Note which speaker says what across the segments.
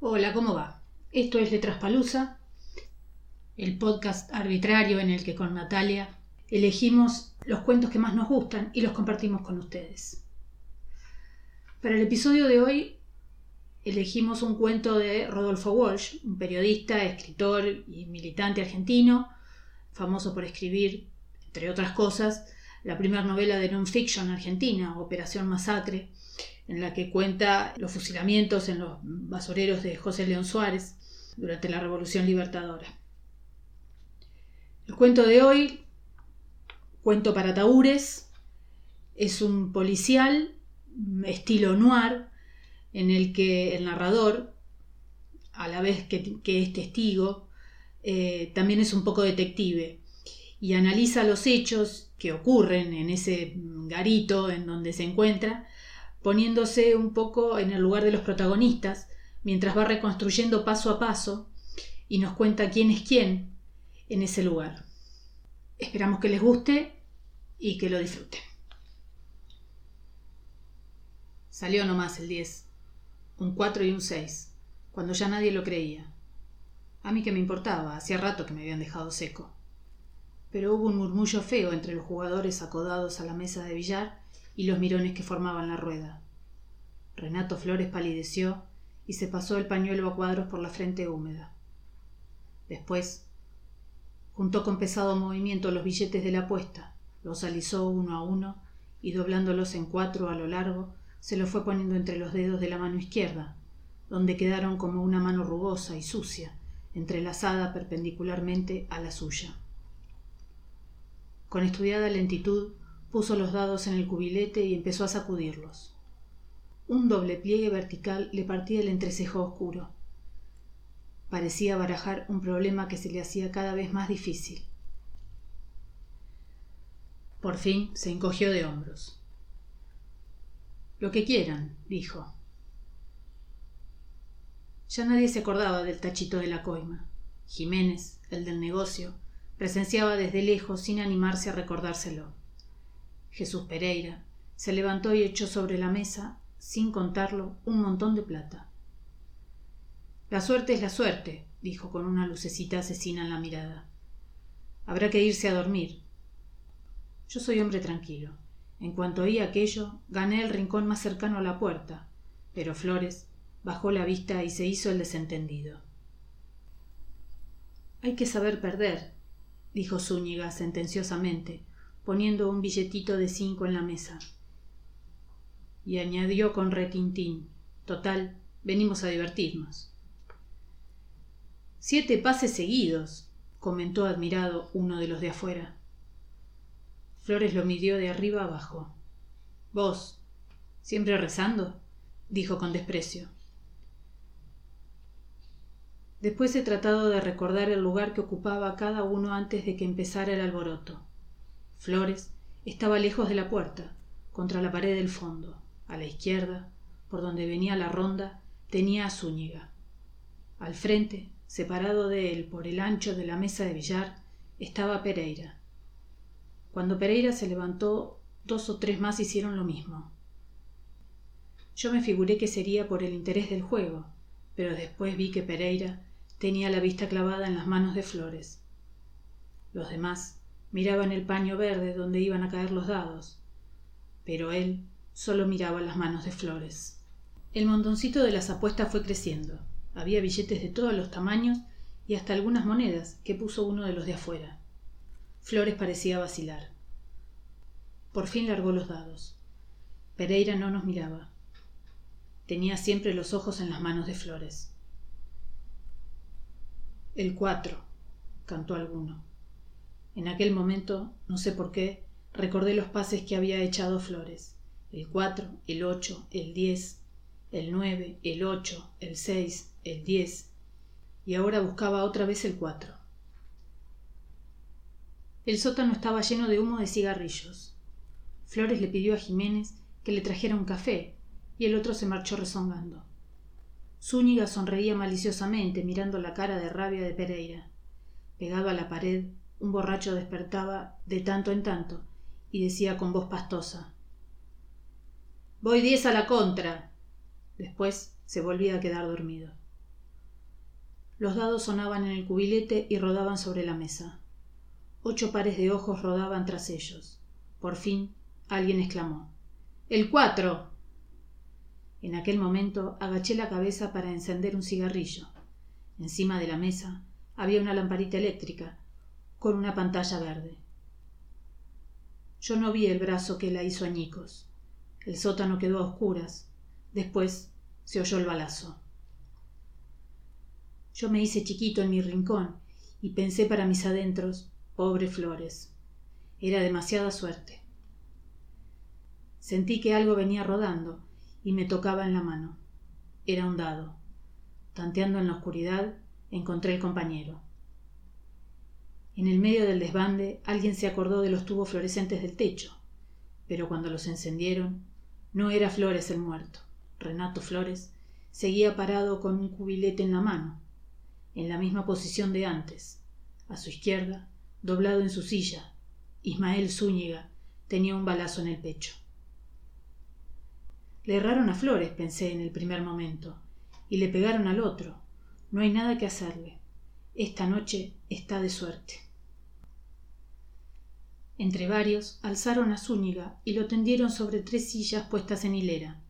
Speaker 1: Hola, ¿cómo va? Esto es Letras Palusa, el podcast arbitrario en el que con Natalia elegimos los cuentos que más nos gustan y los compartimos con ustedes. Para el episodio de hoy elegimos un cuento de Rodolfo Walsh, un periodista, escritor y militante argentino, famoso por escribir, entre otras cosas, la primera novela de non-fiction argentina, Operación Masacre, en la que cuenta los fusilamientos en los basureros de José León Suárez durante la Revolución Libertadora. El cuento de hoy, cuento para taúres, es un policial estilo noir en el que el narrador, a la vez que, es testigo, eh, también es un poco detective y analiza los hechos que ocurren en ese garito en donde se encuentra poniéndose un poco en el lugar de los protagonistas, mientras va reconstruyendo paso a paso y nos cuenta quién es quién en ese lugar. Esperamos que les guste y que lo disfruten. Salió nomás el 10, un 4 y un 6, cuando ya nadie lo creía. A mí que me importaba, hacía rato que me habían dejado seco. Pero hubo un murmullo feo entre los jugadores acodados a la mesa de billar y los mirones que formaban la rueda. Renato Flores palideció y se pasó el pañuelo a cuadros por la frente húmeda. Después juntó con pesado movimiento los billetes de la apuesta, los alisó uno a uno y doblándolos en cuatro a lo largo, se los fue poniendo entre los dedos de la mano izquierda, donde quedaron como una mano rugosa y sucia, entrelazada perpendicularmente a la suya. Con estudiada lentitud Puso los dados en el cubilete y empezó a sacudirlos. Un doble pliegue vertical le partía el entrecejo oscuro. Parecía barajar un problema que se le hacía cada vez más difícil. Por fin se encogió de hombros. Lo que quieran, dijo. Ya nadie se acordaba del tachito de la coima. Jiménez, el del negocio, presenciaba desde lejos sin animarse a recordárselo. Jesús Pereira, se levantó y echó sobre la mesa, sin contarlo, un montón de plata. La suerte es la suerte, dijo con una lucecita asesina en la mirada. Habrá que irse a dormir. Yo soy hombre tranquilo. En cuanto oí aquello, gané el rincón más cercano a la puerta, pero Flores bajó la vista y se hizo el desentendido. Hay que saber perder, dijo Zúñiga sentenciosamente, poniendo un billetito de cinco en la mesa. Y añadió con retintín Total, venimos a divertirnos. Siete pases seguidos, comentó admirado uno de los de afuera. Flores lo midió de arriba abajo. ¿Vos? ¿Siempre rezando? dijo con desprecio. Después he tratado de recordar el lugar que ocupaba cada uno antes de que empezara el alboroto. Flores estaba lejos de la puerta, contra la pared del fondo. A la izquierda, por donde venía la ronda, tenía a Zúñiga. Al frente, separado de él por el ancho de la mesa de billar, estaba Pereira. Cuando Pereira se levantó, dos o tres más hicieron lo mismo. Yo me figuré que sería por el interés del juego, pero después vi que Pereira tenía la vista clavada en las manos de Flores. Los demás Miraban el paño verde donde iban a caer los dados, pero él solo miraba las manos de Flores. El montoncito de las apuestas fue creciendo. Había billetes de todos los tamaños y hasta algunas monedas que puso uno de los de afuera. Flores parecía vacilar. Por fin largó los dados. Pereira no nos miraba. Tenía siempre los ojos en las manos de Flores. El cuatro, cantó alguno. En aquel momento, no sé por qué, recordé los pases que había echado Flores. El cuatro, el ocho, el diez, el nueve, el ocho, el seis, el diez, y ahora buscaba otra vez el cuatro. El sótano estaba lleno de humo de cigarrillos. Flores le pidió a Jiménez que le trajera un café, y el otro se marchó rezongando. Zúñiga sonreía maliciosamente mirando la cara de rabia de Pereira. Pegado a la pared, un borracho despertaba de tanto en tanto y decía con voz pastosa Voy diez a la contra. Después se volvía a quedar dormido. Los dados sonaban en el cubilete y rodaban sobre la mesa. Ocho pares de ojos rodaban tras ellos. Por fin alguien exclamó El cuatro. En aquel momento agaché la cabeza para encender un cigarrillo. Encima de la mesa había una lamparita eléctrica con una pantalla verde. Yo no vi el brazo que la hizo añicos. El sótano quedó a oscuras. Después se oyó el balazo. Yo me hice chiquito en mi rincón y pensé para mis adentros, pobre Flores. Era demasiada suerte. Sentí que algo venía rodando y me tocaba en la mano. Era un dado. Tanteando en la oscuridad, encontré el compañero. En el medio del desbande alguien se acordó de los tubos fluorescentes del techo, pero cuando los encendieron, no era Flores el muerto. Renato Flores seguía parado con un cubilete en la mano, en la misma posición de antes. A su izquierda, doblado en su silla, Ismael Zúñiga tenía un balazo en el pecho. Le erraron a Flores, pensé en el primer momento, y le pegaron al otro. No hay nada que hacerle. Esta noche está de suerte. Entre varios alzaron a Zúñiga y lo tendieron sobre tres sillas puestas en hilera.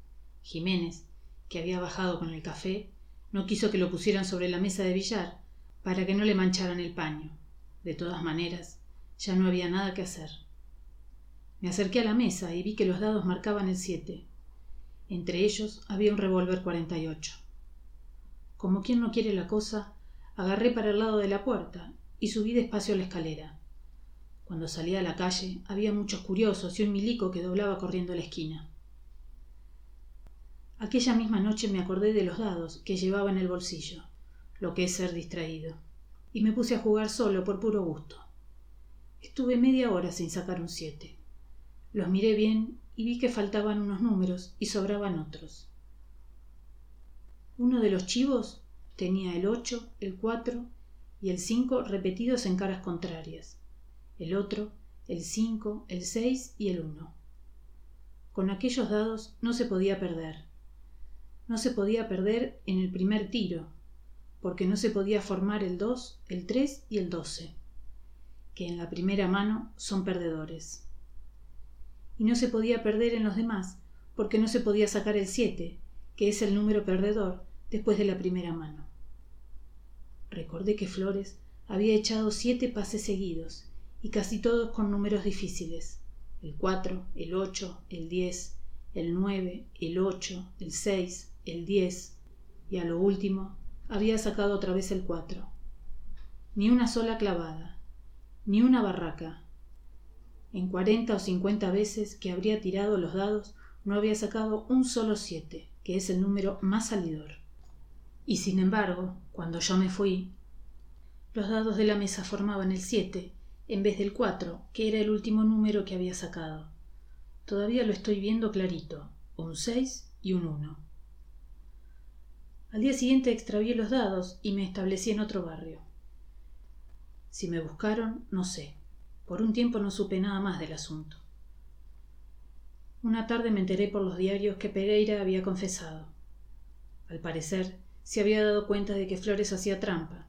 Speaker 1: Jiménez, que había bajado con el café, no quiso que lo pusieran sobre la mesa de billar para que no le mancharan el paño. De todas maneras, ya no había nada que hacer. Me acerqué a la mesa y vi que los dados marcaban el siete. Entre ellos había un revólver 48. Como quien no quiere la cosa, agarré para el lado de la puerta y subí despacio la escalera. Cuando salí a la calle había muchos curiosos y un milico que doblaba corriendo la esquina. Aquella misma noche me acordé de los dados que llevaba en el bolsillo, lo que es ser distraído, y me puse a jugar solo por puro gusto. Estuve media hora sin sacar un siete. Los miré bien y vi que faltaban unos números y sobraban otros. Uno de los chivos tenía el ocho, el cuatro y el cinco repetidos en caras contrarias, el otro el cinco, el seis y el uno. Con aquellos dados no se podía perder no se podía perder en el primer tiro, porque no se podía formar el 2, el 3 y el 12, que en la primera mano son perdedores. Y no se podía perder en los demás, porque no se podía sacar el 7, que es el número perdedor después de la primera mano. Recordé que Flores había echado siete pases seguidos, y casi todos con números difíciles, el 4, el 8, el 10, el 9, el 8, el 6, el 10 y a lo último había sacado otra vez el 4. Ni una sola clavada, ni una barraca. En cuarenta o cincuenta veces que habría tirado los dados no había sacado un solo 7, que es el número más salidor. Y sin embargo, cuando yo me fui, los dados de la mesa formaban el 7 en vez del 4, que era el último número que había sacado. Todavía lo estoy viendo clarito, un 6 y un 1. Al día siguiente extravié los dados y me establecí en otro barrio. Si me buscaron, no sé. Por un tiempo no supe nada más del asunto. Una tarde me enteré por los diarios que Pereira había confesado. Al parecer, se había dado cuenta de que Flores hacía trampa.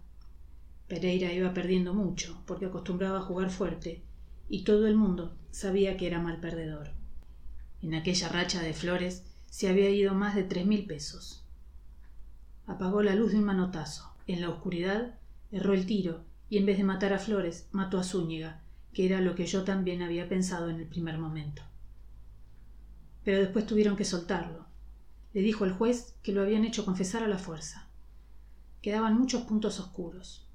Speaker 1: Pereira iba perdiendo mucho, porque acostumbraba a jugar fuerte, y todo el mundo sabía que era mal perdedor. En aquella racha de Flores se había ido más de tres mil pesos apagó la luz de un manotazo. En la oscuridad erró el tiro y en vez de matar a Flores mató a Zúñiga, que era lo que yo también había pensado en el primer momento. Pero después tuvieron que soltarlo. Le dijo el juez que lo habían hecho confesar a la fuerza. Quedaban muchos puntos oscuros.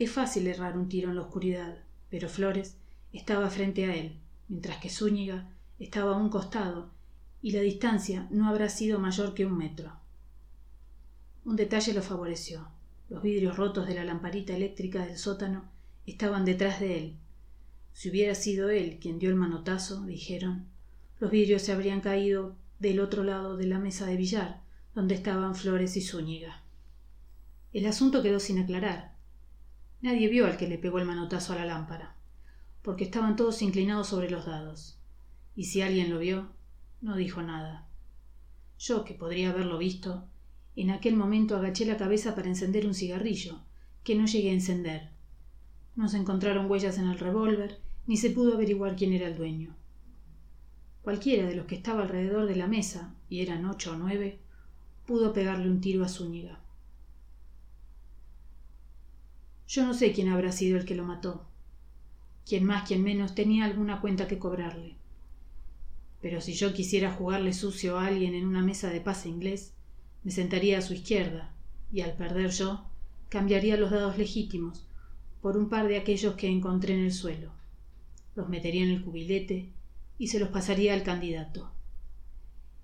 Speaker 1: Es fácil errar un tiro en la oscuridad, pero Flores estaba frente a él, mientras que Zúñiga estaba a un costado, y la distancia no habrá sido mayor que un metro. Un detalle lo favoreció. Los vidrios rotos de la lamparita eléctrica del sótano estaban detrás de él. Si hubiera sido él quien dio el manotazo, dijeron, los vidrios se habrían caído del otro lado de la mesa de billar, donde estaban Flores y Zúñiga. El asunto quedó sin aclarar. Nadie vio al que le pegó el manotazo a la lámpara, porque estaban todos inclinados sobre los dados. Y si alguien lo vio, no dijo nada. Yo, que podría haberlo visto, En aquel momento agaché la cabeza para encender un cigarrillo, que no llegué a encender. No se encontraron huellas en el revólver, ni se pudo averiguar quién era el dueño. Cualquiera de los que estaba alrededor de la mesa, y eran ocho o nueve, pudo pegarle un tiro a Zúñiga. Yo no sé quién habrá sido el que lo mató. Quien más, quien menos, tenía alguna cuenta que cobrarle. Pero si yo quisiera jugarle sucio a alguien en una mesa de pase inglés, me sentaría a su izquierda, y al perder yo, cambiaría los dados legítimos por un par de aquellos que encontré en el suelo. Los metería en el cubilete y se los pasaría al candidato.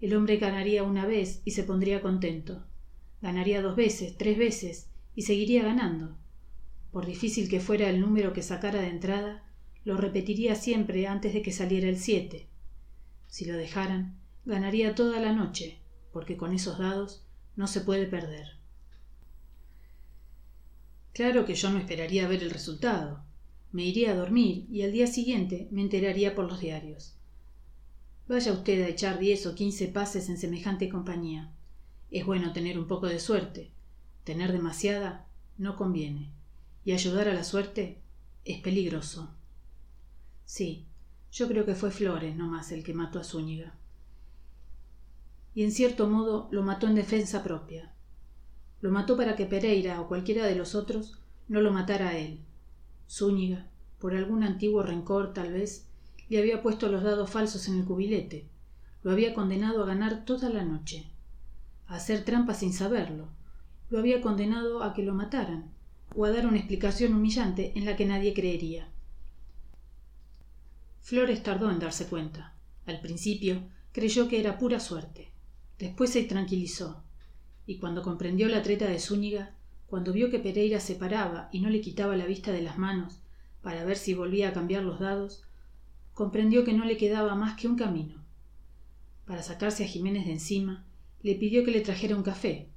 Speaker 1: El hombre ganaría una vez y se pondría contento. Ganaría dos veces, tres veces y seguiría ganando. Por difícil que fuera el número que sacara de entrada, lo repetiría siempre antes de que saliera el siete. Si lo dejaran, ganaría toda la noche, porque con esos dados no se puede perder. Claro que yo no esperaría ver el resultado. Me iría a dormir y al día siguiente me enteraría por los diarios. Vaya usted a echar diez o quince pases en semejante compañía. Es bueno tener un poco de suerte. Tener demasiada no conviene. Y ayudar a la suerte es peligroso. Sí, yo creo que fue Flores no más el que mató a Zúñiga. Y en cierto modo lo mató en defensa propia. Lo mató para que Pereira o cualquiera de los otros no lo matara a él. Zúñiga, por algún antiguo rencor tal vez, le había puesto los dados falsos en el cubilete, lo había condenado a ganar toda la noche, a hacer trampa sin saberlo, lo había condenado a que lo mataran, o a dar una explicación humillante en la que nadie creería. Flores tardó en darse cuenta. Al principio creyó que era pura suerte. Después se tranquilizó, y cuando comprendió la treta de Zúñiga, cuando vio que Pereira se paraba y no le quitaba la vista de las manos para ver si volvía a cambiar los dados, comprendió que no le quedaba más que un camino. Para sacarse a Jiménez de encima, le pidió que le trajera un café.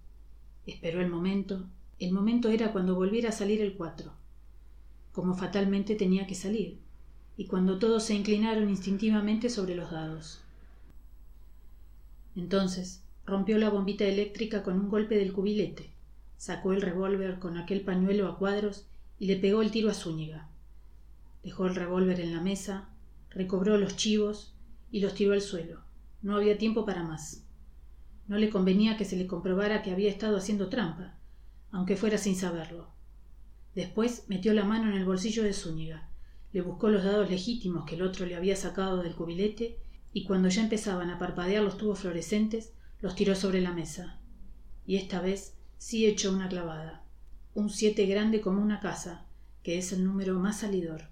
Speaker 1: Esperó el momento. El momento era cuando volviera a salir el cuatro. Como fatalmente tenía que salir, y cuando todos se inclinaron instintivamente sobre los dados. Entonces rompió la bombita eléctrica con un golpe del cubilete, sacó el revólver con aquel pañuelo a cuadros y le pegó el tiro a Zúñiga. Dejó el revólver en la mesa, recobró los chivos y los tiró al suelo. No había tiempo para más. No le convenía que se le comprobara que había estado haciendo trampa, aunque fuera sin saberlo. Después metió la mano en el bolsillo de Zúñiga, le buscó los dados legítimos que el otro le había sacado del cubilete y cuando ya empezaban a parpadear los tubos fluorescentes, los tiró sobre la mesa. Y esta vez sí echó una clavada. Un siete grande como una casa, que es el número más salidor.